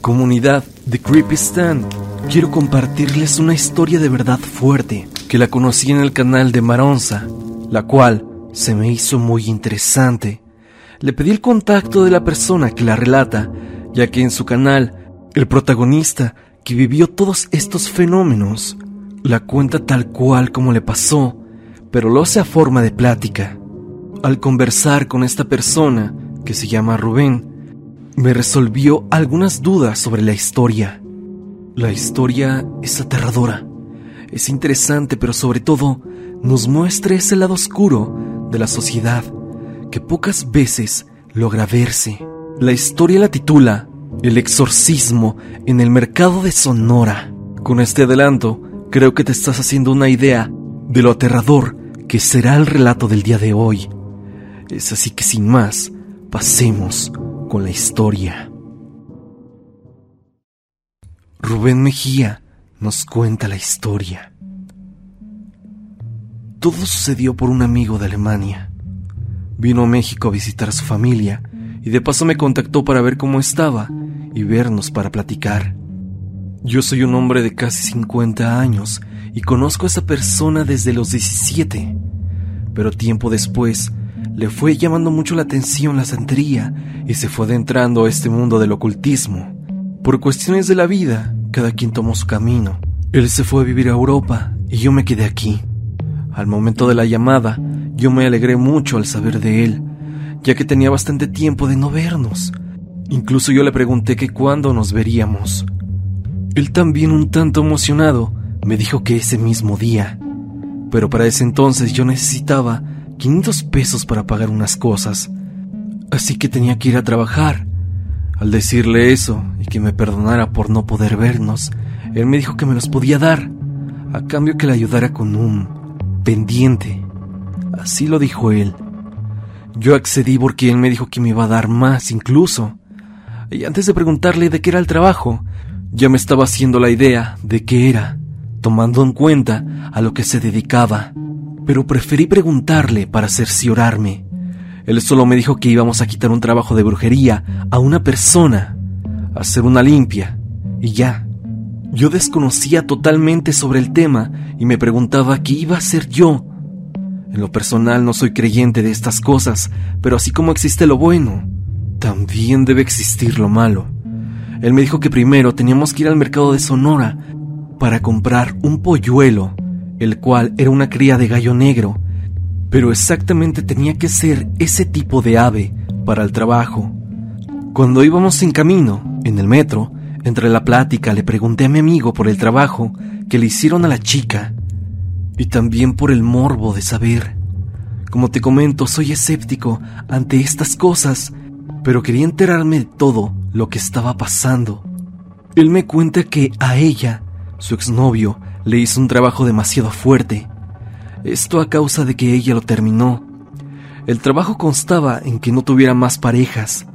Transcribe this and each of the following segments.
Comunidad de Creepy Stand, quiero compartirles una historia de verdad fuerte que la conocí en el canal de Maronza, la cual se me hizo muy interesante. Le pedí el contacto de la persona que la relata, ya que en su canal, el protagonista que vivió todos estos fenómenos, la cuenta tal cual como le pasó, pero lo hace a forma de plática. Al conversar con esta persona, que se llama Rubén, me resolvió algunas dudas sobre la historia. La historia es aterradora, es interesante, pero sobre todo nos muestra ese lado oscuro de la sociedad que pocas veces logra verse. La historia la titula El exorcismo en el mercado de Sonora. Con este adelanto, creo que te estás haciendo una idea de lo aterrador que será el relato del día de hoy. Es así que sin más, pasemos con la historia. Rubén Mejía nos cuenta la historia. Todo sucedió por un amigo de Alemania. Vino a México a visitar a su familia y de paso me contactó para ver cómo estaba y vernos para platicar. Yo soy un hombre de casi 50 años y conozco a esa persona desde los 17, pero tiempo después le fue llamando mucho la atención la santería y se fue adentrando a este mundo del ocultismo. Por cuestiones de la vida, cada quien tomó su camino. Él se fue a vivir a Europa y yo me quedé aquí. Al momento de la llamada, yo me alegré mucho al saber de él, ya que tenía bastante tiempo de no vernos. Incluso yo le pregunté que cuándo nos veríamos. Él también un tanto emocionado me dijo que ese mismo día. Pero para ese entonces yo necesitaba 500 pesos para pagar unas cosas, así que tenía que ir a trabajar. Al decirle eso y que me perdonara por no poder vernos, él me dijo que me los podía dar, a cambio que le ayudara con un pendiente. Así lo dijo él. Yo accedí porque él me dijo que me iba a dar más incluso. Y antes de preguntarle de qué era el trabajo, ya me estaba haciendo la idea de qué era, tomando en cuenta a lo que se dedicaba pero preferí preguntarle para cerciorarme. Él solo me dijo que íbamos a quitar un trabajo de brujería a una persona, hacer una limpia, y ya. Yo desconocía totalmente sobre el tema y me preguntaba qué iba a hacer yo. En lo personal no soy creyente de estas cosas, pero así como existe lo bueno, también debe existir lo malo. Él me dijo que primero teníamos que ir al mercado de Sonora para comprar un polluelo el cual era una cría de gallo negro, pero exactamente tenía que ser ese tipo de ave para el trabajo. Cuando íbamos en camino, en el metro, entre la plática le pregunté a mi amigo por el trabajo que le hicieron a la chica y también por el morbo de saber. Como te comento, soy escéptico ante estas cosas, pero quería enterarme de todo lo que estaba pasando. Él me cuenta que a ella, su exnovio, le hizo un trabajo demasiado fuerte. Esto a causa de que ella lo terminó. El trabajo constaba en que no tuviera más parejas,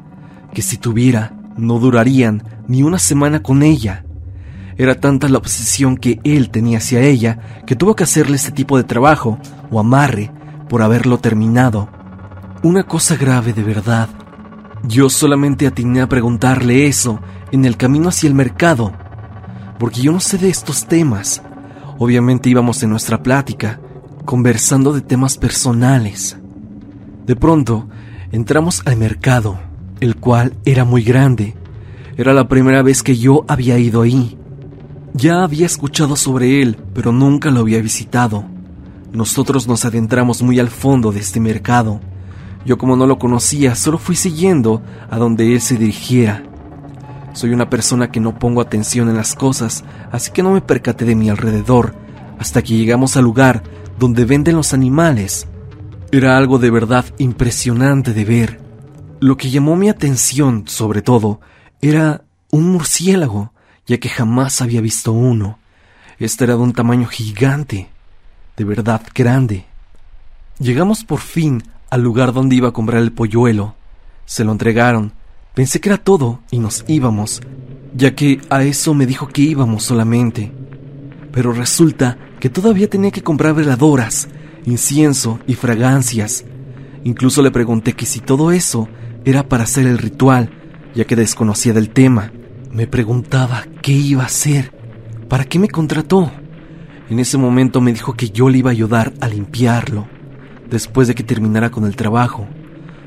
que si tuviera, no durarían ni una semana con ella. Era tanta la obsesión que él tenía hacia ella que tuvo que hacerle este tipo de trabajo o amarre por haberlo terminado. Una cosa grave de verdad. Yo solamente atiné a preguntarle eso en el camino hacia el mercado, porque yo no sé de estos temas, Obviamente íbamos en nuestra plática, conversando de temas personales. De pronto, entramos al mercado, el cual era muy grande. Era la primera vez que yo había ido ahí. Ya había escuchado sobre él, pero nunca lo había visitado. Nosotros nos adentramos muy al fondo de este mercado. Yo como no lo conocía, solo fui siguiendo a donde él se dirigiera. Soy una persona que no pongo atención en las cosas, así que no me percaté de mi alrededor hasta que llegamos al lugar donde venden los animales. Era algo de verdad impresionante de ver. Lo que llamó mi atención, sobre todo, era un murciélago, ya que jamás había visto uno. Este era de un tamaño gigante, de verdad grande. Llegamos por fin al lugar donde iba a comprar el polluelo. Se lo entregaron Pensé que era todo y nos íbamos, ya que a eso me dijo que íbamos solamente. Pero resulta que todavía tenía que comprar veladoras, incienso y fragancias. Incluso le pregunté que si todo eso era para hacer el ritual, ya que desconocía del tema. Me preguntaba qué iba a hacer, para qué me contrató. En ese momento me dijo que yo le iba a ayudar a limpiarlo, después de que terminara con el trabajo.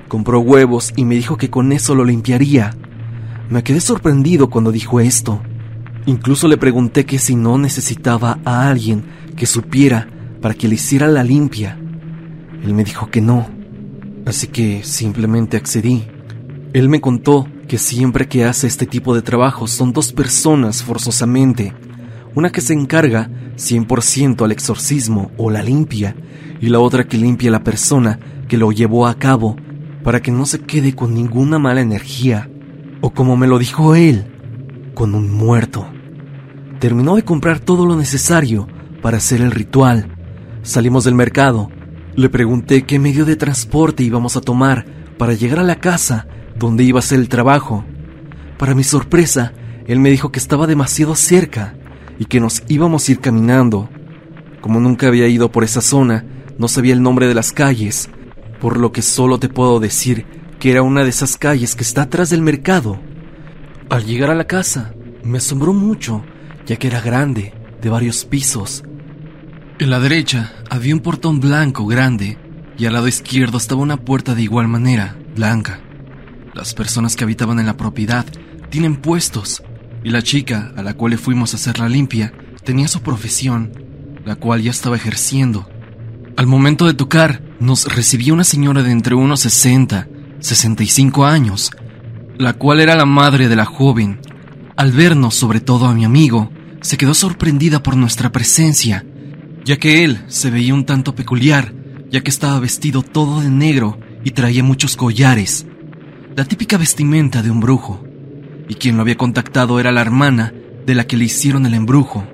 Compró huevos y me dijo que con eso lo limpiaría. Me quedé sorprendido cuando dijo esto. Incluso le pregunté que si no necesitaba a alguien que supiera para que le hiciera la limpia. Él me dijo que no, así que simplemente accedí. Él me contó que siempre que hace este tipo de trabajo son dos personas forzosamente, una que se encarga 100% al exorcismo o la limpia, y la otra que limpia a la persona que lo llevó a cabo para que no se quede con ninguna mala energía, o como me lo dijo él, con un muerto. Terminó de comprar todo lo necesario para hacer el ritual. Salimos del mercado. Le pregunté qué medio de transporte íbamos a tomar para llegar a la casa donde iba a hacer el trabajo. Para mi sorpresa, él me dijo que estaba demasiado cerca y que nos íbamos a ir caminando. Como nunca había ido por esa zona, no sabía el nombre de las calles, por lo que solo te puedo decir que era una de esas calles que está atrás del mercado. Al llegar a la casa, me asombró mucho, ya que era grande, de varios pisos. En la derecha había un portón blanco grande y al lado izquierdo estaba una puerta de igual manera, blanca. Las personas que habitaban en la propiedad tienen puestos y la chica a la cual le fuimos a hacer la limpia tenía su profesión, la cual ya estaba ejerciendo. Al momento de tocar, nos recibió una señora de entre unos 60, 65 años, la cual era la madre de la joven. Al vernos, sobre todo a mi amigo, se quedó sorprendida por nuestra presencia, ya que él se veía un tanto peculiar, ya que estaba vestido todo de negro y traía muchos collares la típica vestimenta de un brujo, y quien lo había contactado era la hermana de la que le hicieron el embrujo.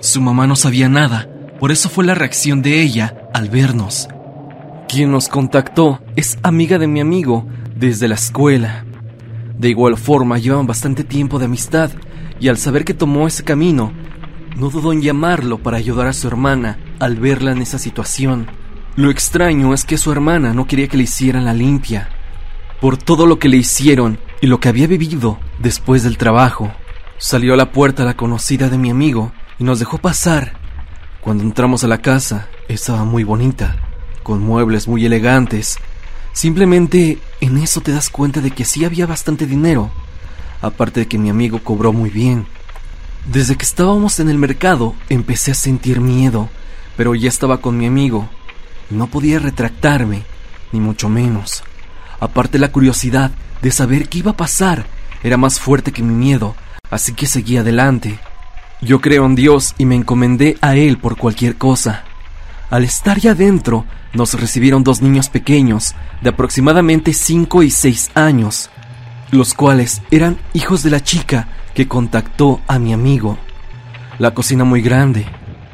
Su mamá no sabía nada, por eso fue la reacción de ella al vernos. Quien nos contactó es amiga de mi amigo desde la escuela. De igual forma, llevan bastante tiempo de amistad, y al saber que tomó ese camino, no dudó en llamarlo para ayudar a su hermana al verla en esa situación. Lo extraño es que su hermana no quería que le hicieran la limpia, por todo lo que le hicieron y lo que había vivido después del trabajo. Salió a la puerta la conocida de mi amigo y nos dejó pasar. Cuando entramos a la casa, estaba muy bonita, con muebles muy elegantes. Simplemente en eso te das cuenta de que sí había bastante dinero, aparte de que mi amigo cobró muy bien. Desde que estábamos en el mercado empecé a sentir miedo, pero ya estaba con mi amigo. No podía retractarme, ni mucho menos. Aparte la curiosidad de saber qué iba a pasar era más fuerte que mi miedo, así que seguí adelante. Yo creo en Dios y me encomendé a Él por cualquier cosa. Al estar ya adentro, nos recibieron dos niños pequeños, de aproximadamente 5 y 6 años, los cuales eran hijos de la chica que contactó a mi amigo. La cocina muy grande.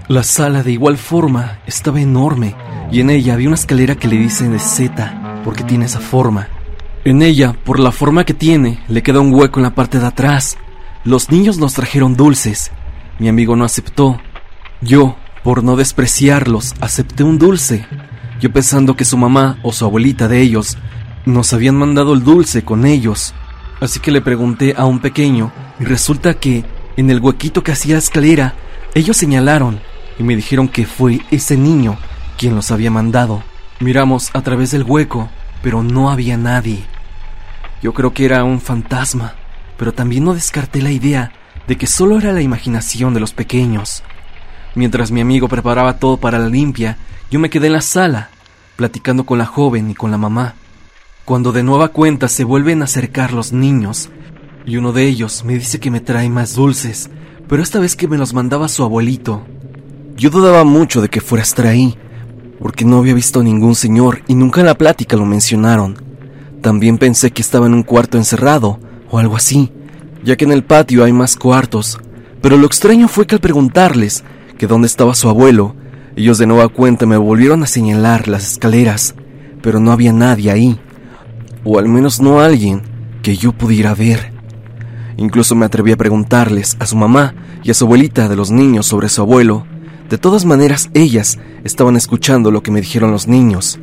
La sala de igual forma estaba enorme y en ella había una escalera que le dicen de Z porque tiene esa forma. En ella, por la forma que tiene, le queda un hueco en la parte de atrás. Los niños nos trajeron dulces. Mi amigo no aceptó. Yo, por no despreciarlos, acepté un dulce. Yo pensando que su mamá o su abuelita de ellos nos habían mandado el dulce con ellos. Así que le pregunté a un pequeño y resulta que en el huequito que hacía la escalera, ellos señalaron y me dijeron que fue ese niño quien los había mandado. Miramos a través del hueco, pero no había nadie. Yo creo que era un fantasma, pero también no descarté la idea de que solo era la imaginación de los pequeños. Mientras mi amigo preparaba todo para la limpia, yo me quedé en la sala, platicando con la joven y con la mamá. Cuando de nueva cuenta se vuelven a acercar los niños, y uno de ellos me dice que me trae más dulces, pero esta vez que me los mandaba su abuelito. Yo dudaba mucho de que fuera a estar ahí, porque no había visto a ningún señor y nunca en la plática lo mencionaron. También pensé que estaba en un cuarto encerrado o algo así, ya que en el patio hay más cuartos. Pero lo extraño fue que al preguntarles que dónde estaba su abuelo, ellos de nueva cuenta me volvieron a señalar las escaleras, pero no había nadie ahí, o al menos no alguien que yo pudiera ver. Incluso me atreví a preguntarles a su mamá y a su abuelita de los niños sobre su abuelo, de todas maneras, ellas estaban escuchando lo que me dijeron los niños.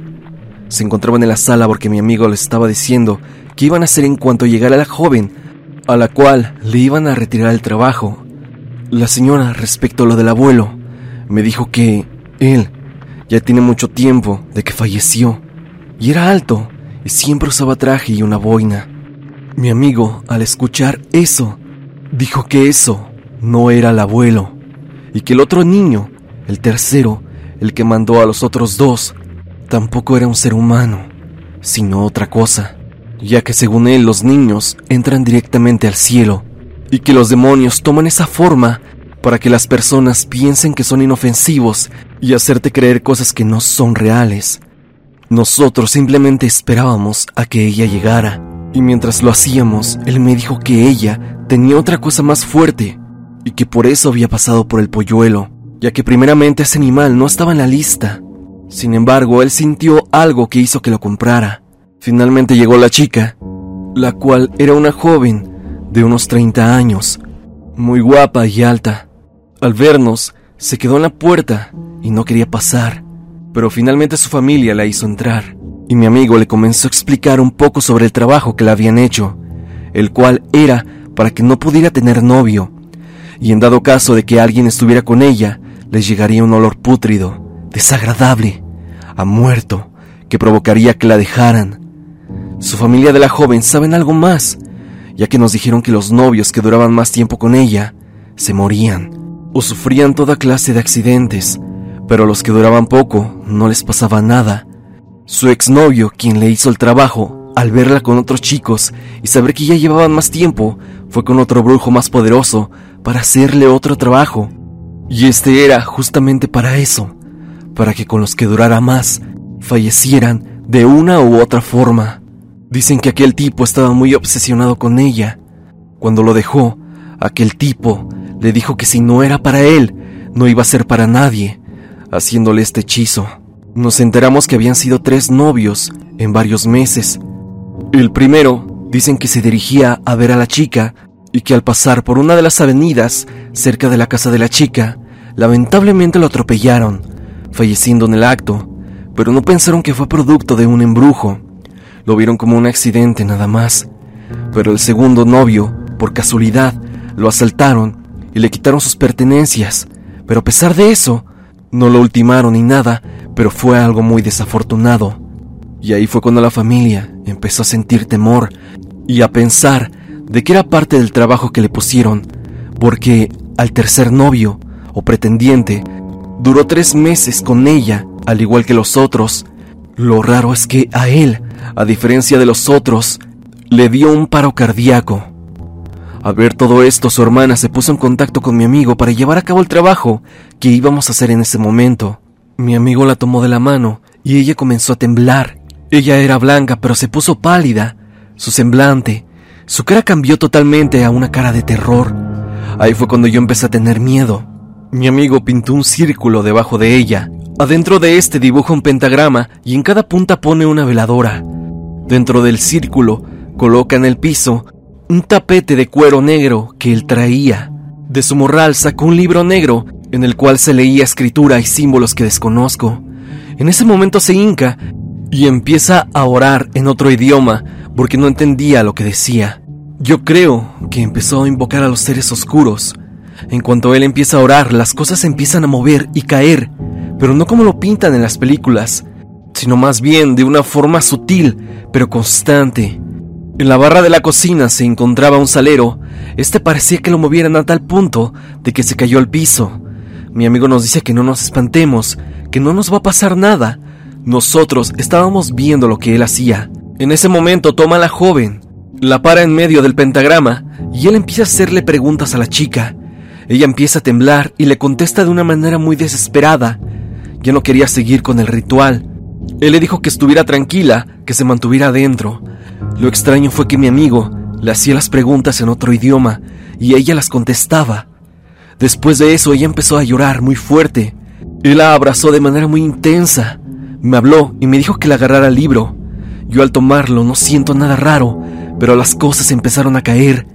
Se encontraban en la sala porque mi amigo les estaba diciendo que iban a hacer en cuanto llegara la joven a la cual le iban a retirar el trabajo. La señora, respecto a lo del abuelo, me dijo que él ya tiene mucho tiempo de que falleció y era alto y siempre usaba traje y una boina. Mi amigo, al escuchar eso, dijo que eso no era el abuelo y que el otro niño, el tercero, el que mandó a los otros dos, tampoco era un ser humano, sino otra cosa, ya que según él los niños entran directamente al cielo y que los demonios toman esa forma para que las personas piensen que son inofensivos y hacerte creer cosas que no son reales. Nosotros simplemente esperábamos a que ella llegara, y mientras lo hacíamos, él me dijo que ella tenía otra cosa más fuerte, y que por eso había pasado por el polluelo, ya que primeramente ese animal no estaba en la lista. Sin embargo, él sintió algo que hizo que lo comprara. Finalmente llegó la chica, la cual era una joven de unos 30 años, muy guapa y alta. Al vernos, se quedó en la puerta y no quería pasar pero finalmente su familia la hizo entrar, y mi amigo le comenzó a explicar un poco sobre el trabajo que le habían hecho, el cual era para que no pudiera tener novio, y en dado caso de que alguien estuviera con ella, les llegaría un olor pútrido, desagradable, a muerto, que provocaría que la dejaran. Su familia de la joven saben algo más, ya que nos dijeron que los novios que duraban más tiempo con ella se morían o sufrían toda clase de accidentes, pero los que duraban poco no les pasaba nada. Su exnovio, quien le hizo el trabajo, al verla con otros chicos y saber que ya llevaban más tiempo, fue con otro brujo más poderoso para hacerle otro trabajo. Y este era justamente para eso, para que con los que durara más, fallecieran de una u otra forma. Dicen que aquel tipo estaba muy obsesionado con ella. Cuando lo dejó, aquel tipo le dijo que si no era para él, no iba a ser para nadie, haciéndole este hechizo. Nos enteramos que habían sido tres novios en varios meses. El primero dicen que se dirigía a ver a la chica y que al pasar por una de las avenidas cerca de la casa de la chica, lamentablemente lo atropellaron, falleciendo en el acto, pero no pensaron que fue producto de un embrujo. Lo vieron como un accidente nada más. Pero el segundo novio, por casualidad, lo asaltaron y le quitaron sus pertenencias, pero a pesar de eso, no lo ultimaron ni nada, pero fue algo muy desafortunado. Y ahí fue cuando la familia empezó a sentir temor y a pensar de que era parte del trabajo que le pusieron, porque al tercer novio o pretendiente duró tres meses con ella, al igual que los otros. Lo raro es que a él, a diferencia de los otros, le dio un paro cardíaco. Al ver todo esto, su hermana se puso en contacto con mi amigo para llevar a cabo el trabajo que íbamos a hacer en ese momento. Mi amigo la tomó de la mano y ella comenzó a temblar. Ella era blanca, pero se puso pálida. Su semblante, su cara cambió totalmente a una cara de terror. Ahí fue cuando yo empecé a tener miedo. Mi amigo pintó un círculo debajo de ella. Adentro de este dibuja un pentagrama y en cada punta pone una veladora. Dentro del círculo coloca en el piso un tapete de cuero negro que él traía. De su morral sacó un libro negro en el cual se leía escritura y símbolos que desconozco. En ese momento se hinca y empieza a orar en otro idioma porque no entendía lo que decía. Yo creo que empezó a invocar a los seres oscuros. En cuanto él empieza a orar, las cosas empiezan a mover y caer, pero no como lo pintan en las películas, sino más bien de una forma sutil, pero constante. En la barra de la cocina se encontraba un salero. Este parecía que lo movieran a tal punto de que se cayó al piso. Mi amigo nos dice que no nos espantemos, que no nos va a pasar nada. Nosotros estábamos viendo lo que él hacía. En ese momento toma a la joven, la para en medio del pentagrama y él empieza a hacerle preguntas a la chica. Ella empieza a temblar y le contesta de una manera muy desesperada. Ya no quería seguir con el ritual. Él le dijo que estuviera tranquila, que se mantuviera adentro. Lo extraño fue que mi amigo le hacía las preguntas en otro idioma y ella las contestaba. Después de eso ella empezó a llorar muy fuerte. Él la abrazó de manera muy intensa. Me habló y me dijo que le agarrara el libro. Yo al tomarlo no siento nada raro, pero las cosas empezaron a caer.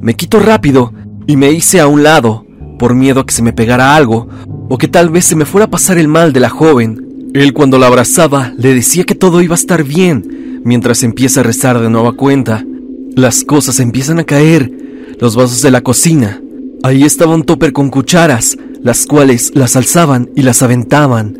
Me quito rápido y me hice a un lado, por miedo a que se me pegara algo, o que tal vez se me fuera a pasar el mal de la joven. Él cuando la abrazaba le decía que todo iba a estar bien, mientras empieza a rezar de nueva cuenta. Las cosas empiezan a caer, los vasos de la cocina. Ahí estaba un topper con cucharas, las cuales las alzaban y las aventaban.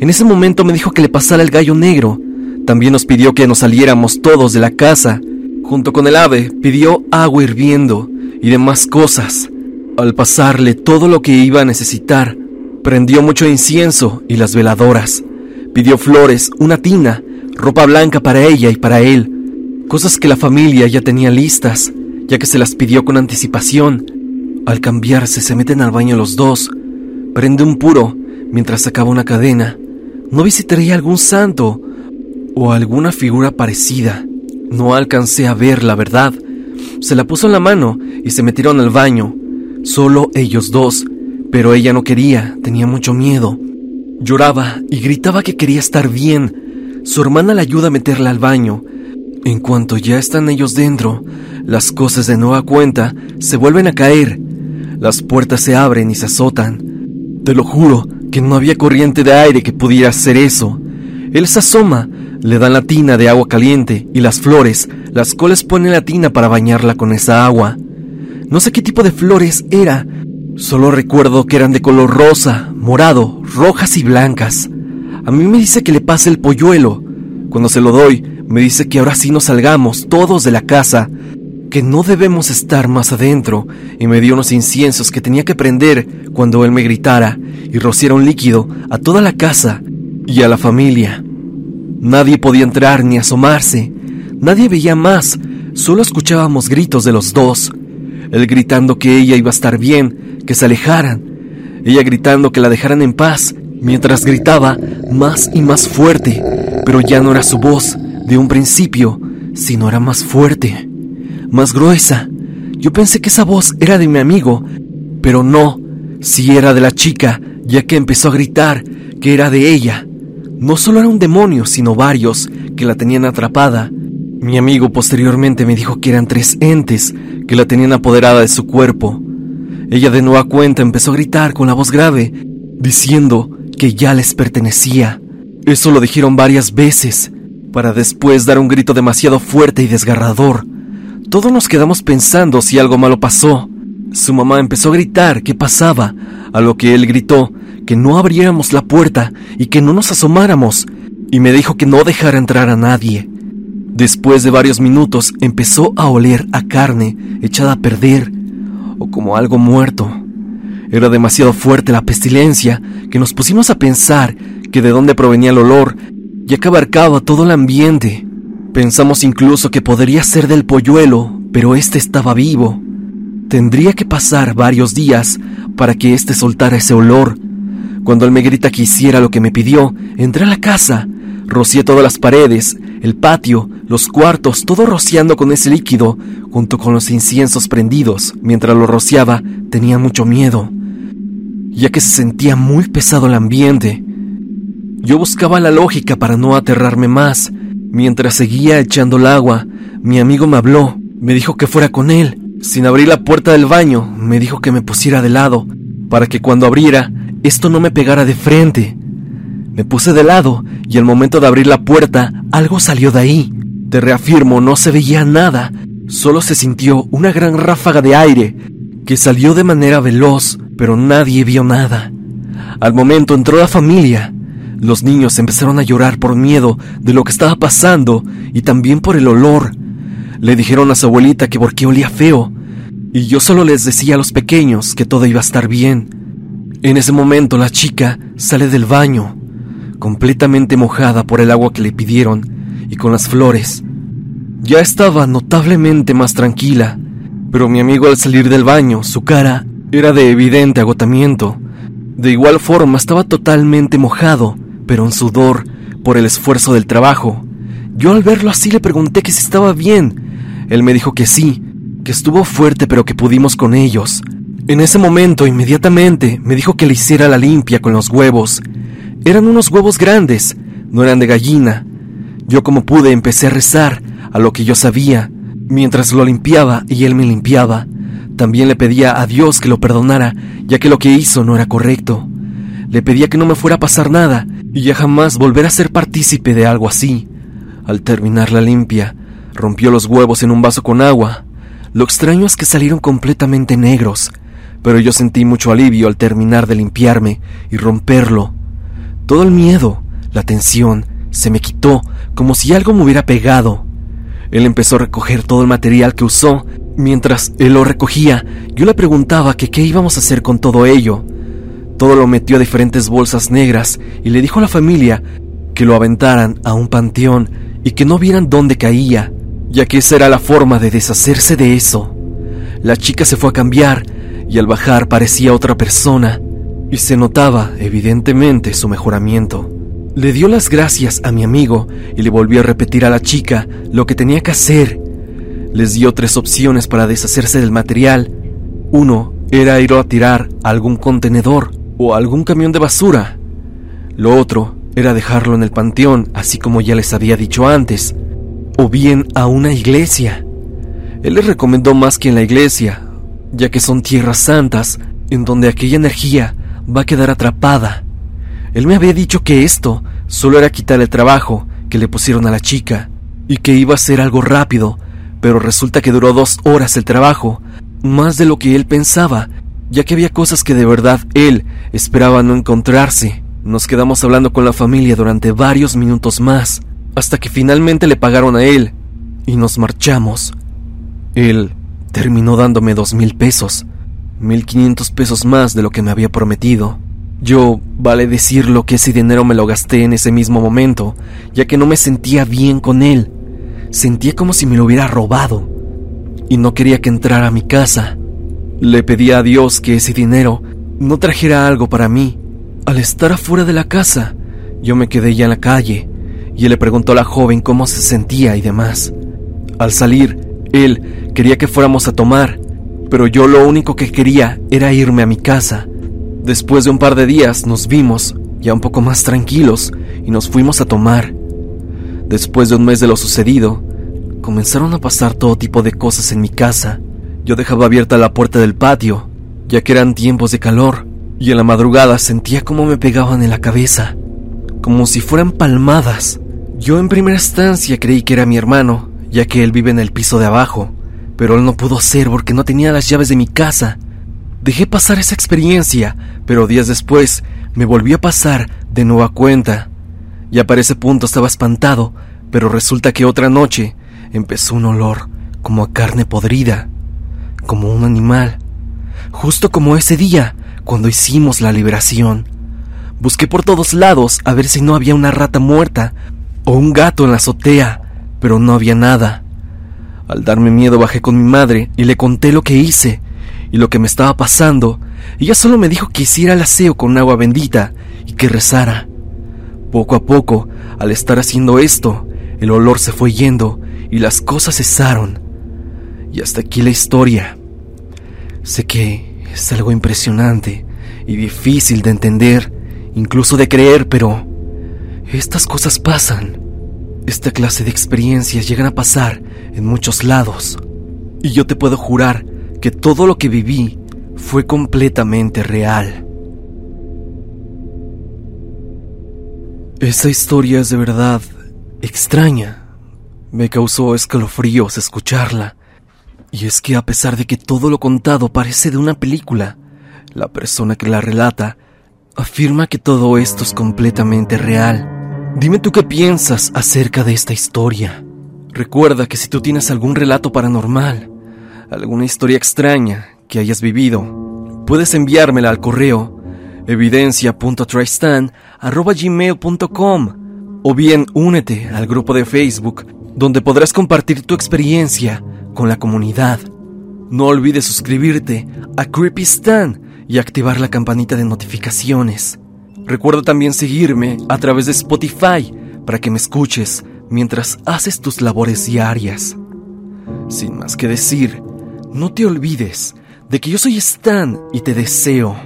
En ese momento me dijo que le pasara el gallo negro. También nos pidió que nos saliéramos todos de la casa. Junto con el ave, pidió agua hirviendo y demás cosas. Al pasarle todo lo que iba a necesitar, prendió mucho incienso y las veladoras. Pidió flores, una tina, ropa blanca para ella y para él, cosas que la familia ya tenía listas, ya que se las pidió con anticipación. Al cambiarse se meten al baño los dos, prende un puro mientras sacaba una cadena. No visitaría algún santo o alguna figura parecida. No alcancé a ver la verdad. Se la puso en la mano y se metieron al baño. Solo ellos dos, pero ella no quería, tenía mucho miedo. Lloraba y gritaba que quería estar bien. Su hermana la ayuda a meterla al baño. En cuanto ya están ellos dentro, las cosas de nueva cuenta se vuelven a caer. Las puertas se abren y se azotan. Te lo juro que no había corriente de aire que pudiera hacer eso. Él se asoma, le dan la tina de agua caliente y las flores, las cuales pone la tina para bañarla con esa agua. No sé qué tipo de flores era, Solo recuerdo que eran de color rosa, morado, rojas y blancas. A mí me dice que le pase el polluelo. Cuando se lo doy, me dice que ahora sí nos salgamos todos de la casa, que no debemos estar más adentro, y me dio unos inciensos que tenía que prender cuando él me gritara y rociara un líquido a toda la casa y a la familia. Nadie podía entrar ni asomarse, nadie veía más, solo escuchábamos gritos de los dos, él gritando que ella iba a estar bien, que se alejaran, ella gritando que la dejaran en paz, mientras gritaba más y más fuerte, pero ya no era su voz de un principio, sino era más fuerte, más gruesa. Yo pensé que esa voz era de mi amigo, pero no, si era de la chica, ya que empezó a gritar que era de ella. No solo era un demonio, sino varios que la tenían atrapada. Mi amigo posteriormente me dijo que eran tres entes que la tenían apoderada de su cuerpo. Ella de nueva cuenta empezó a gritar con la voz grave, diciendo que ya les pertenecía. Eso lo dijeron varias veces, para después dar un grito demasiado fuerte y desgarrador. Todos nos quedamos pensando si algo malo pasó. Su mamá empezó a gritar qué pasaba, a lo que él gritó que no abriéramos la puerta y que no nos asomáramos, y me dijo que no dejara entrar a nadie. Después de varios minutos empezó a oler a carne echada a perder o como algo muerto. Era demasiado fuerte la pestilencia que nos pusimos a pensar que de dónde provenía el olor, ya que abarcaba todo el ambiente. Pensamos incluso que podría ser del polluelo, pero este estaba vivo. Tendría que pasar varios días para que éste soltara ese olor. Cuando él me grita que hiciera lo que me pidió, entré a la casa, rocié todas las paredes, el patio, los cuartos, todo rociando con ese líquido, junto con los inciensos prendidos. Mientras lo rociaba, tenía mucho miedo, ya que se sentía muy pesado el ambiente. Yo buscaba la lógica para no aterrarme más. Mientras seguía echando el agua, mi amigo me habló, me dijo que fuera con él. Sin abrir la puerta del baño, me dijo que me pusiera de lado, para que cuando abriera, esto no me pegara de frente. Me puse de lado y al momento de abrir la puerta algo salió de ahí. Te reafirmo, no se veía nada, solo se sintió una gran ráfaga de aire que salió de manera veloz, pero nadie vio nada. Al momento entró la familia. Los niños empezaron a llorar por miedo de lo que estaba pasando y también por el olor. Le dijeron a su abuelita que por qué olía feo, y yo solo les decía a los pequeños que todo iba a estar bien. En ese momento la chica sale del baño completamente mojada por el agua que le pidieron y con las flores. Ya estaba notablemente más tranquila, pero mi amigo al salir del baño, su cara era de evidente agotamiento. De igual forma estaba totalmente mojado, pero en sudor por el esfuerzo del trabajo. Yo al verlo así le pregunté que si estaba bien. Él me dijo que sí, que estuvo fuerte pero que pudimos con ellos. En ese momento, inmediatamente, me dijo que le hiciera la limpia con los huevos eran unos huevos grandes, no eran de gallina. Yo como pude empecé a rezar a lo que yo sabía, mientras lo limpiaba y él me limpiaba. También le pedía a Dios que lo perdonara, ya que lo que hizo no era correcto. Le pedía que no me fuera a pasar nada y ya jamás volver a ser partícipe de algo así. Al terminar la limpia, Rompió los huevos en un vaso con agua. Lo extraño es que salieron completamente negros, pero yo sentí mucho alivio al terminar de limpiarme y romperlo. Todo el miedo, la tensión, se me quitó como si algo me hubiera pegado. Él empezó a recoger todo el material que usó. Mientras él lo recogía, yo le preguntaba qué íbamos a hacer con todo ello. Todo lo metió a diferentes bolsas negras y le dijo a la familia que lo aventaran a un panteón y que no vieran dónde caía, ya que esa era la forma de deshacerse de eso. La chica se fue a cambiar y al bajar parecía otra persona y se notaba evidentemente su mejoramiento. Le dio las gracias a mi amigo y le volvió a repetir a la chica lo que tenía que hacer. Les dio tres opciones para deshacerse del material. Uno era ir a tirar a algún contenedor o algún camión de basura. Lo otro era dejarlo en el panteón, así como ya les había dicho antes, o bien a una iglesia. Él les recomendó más que en la iglesia, ya que son tierras santas en donde aquella energía va a quedar atrapada él me había dicho que esto solo era quitar el trabajo que le pusieron a la chica y que iba a ser algo rápido, pero resulta que duró dos horas el trabajo, más de lo que él pensaba, ya que había cosas que de verdad él esperaba no encontrarse. Nos quedamos hablando con la familia durante varios minutos más, hasta que finalmente le pagaron a él y nos marchamos. Él terminó dándome dos mil pesos, mil quinientos pesos más de lo que me había prometido. Yo, vale decirlo que ese dinero me lo gasté en ese mismo momento, ya que no me sentía bien con él. Sentía como si me lo hubiera robado. Y no quería que entrara a mi casa. Le pedí a Dios que ese dinero no trajera algo para mí. Al estar afuera de la casa, yo me quedé ya en la calle y él le preguntó a la joven cómo se sentía y demás. Al salir, él quería que fuéramos a tomar, pero yo lo único que quería era irme a mi casa Después de un par de días nos vimos, ya un poco más tranquilos, y nos fuimos a tomar. Después de un mes de lo sucedido, comenzaron a pasar todo tipo de cosas en mi casa. Yo dejaba abierta la puerta del patio, ya que eran tiempos de calor, y en la madrugada sentía como me pegaban en la cabeza, como si fueran palmadas. Yo en primera instancia creí que era mi hermano, ya que él vive en el piso de abajo, pero él no pudo ser porque no tenía las llaves de mi casa Dejé pasar esa experiencia, pero días después me volvió a pasar de nueva cuenta. Ya para ese punto estaba espantado, pero resulta que otra noche empezó un olor como a carne podrida, como un animal, justo como ese día cuando hicimos la liberación. Busqué por todos lados a ver si no había una rata muerta o un gato en la azotea, pero no había nada. Al darme miedo bajé con mi madre y le conté lo que hice y lo que me estaba pasando, ella solo me dijo que hiciera el aseo con agua bendita y que rezara. Poco a poco, al estar haciendo esto, el olor se fue yendo y las cosas cesaron. Y hasta aquí la historia. Sé que es algo impresionante y difícil de entender, incluso de creer, pero estas cosas pasan. Esta clase de experiencias llegan a pasar en muchos lados. Y yo te puedo jurar que todo lo que viví fue completamente real. Esa historia es de verdad extraña. Me causó escalofríos escucharla. Y es que a pesar de que todo lo contado parece de una película, la persona que la relata afirma que todo esto es completamente real. Dime tú qué piensas acerca de esta historia. Recuerda que si tú tienes algún relato paranormal, alguna historia extraña que hayas vivido, puedes enviármela al correo evidencia.tristan.gmail.com o bien únete al grupo de Facebook donde podrás compartir tu experiencia con la comunidad. No olvides suscribirte a Creepy Stan y activar la campanita de notificaciones. Recuerda también seguirme a través de Spotify para que me escuches mientras haces tus labores diarias. Sin más que decir, no te olvides de que yo soy Stan y te deseo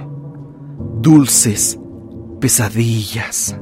dulces pesadillas.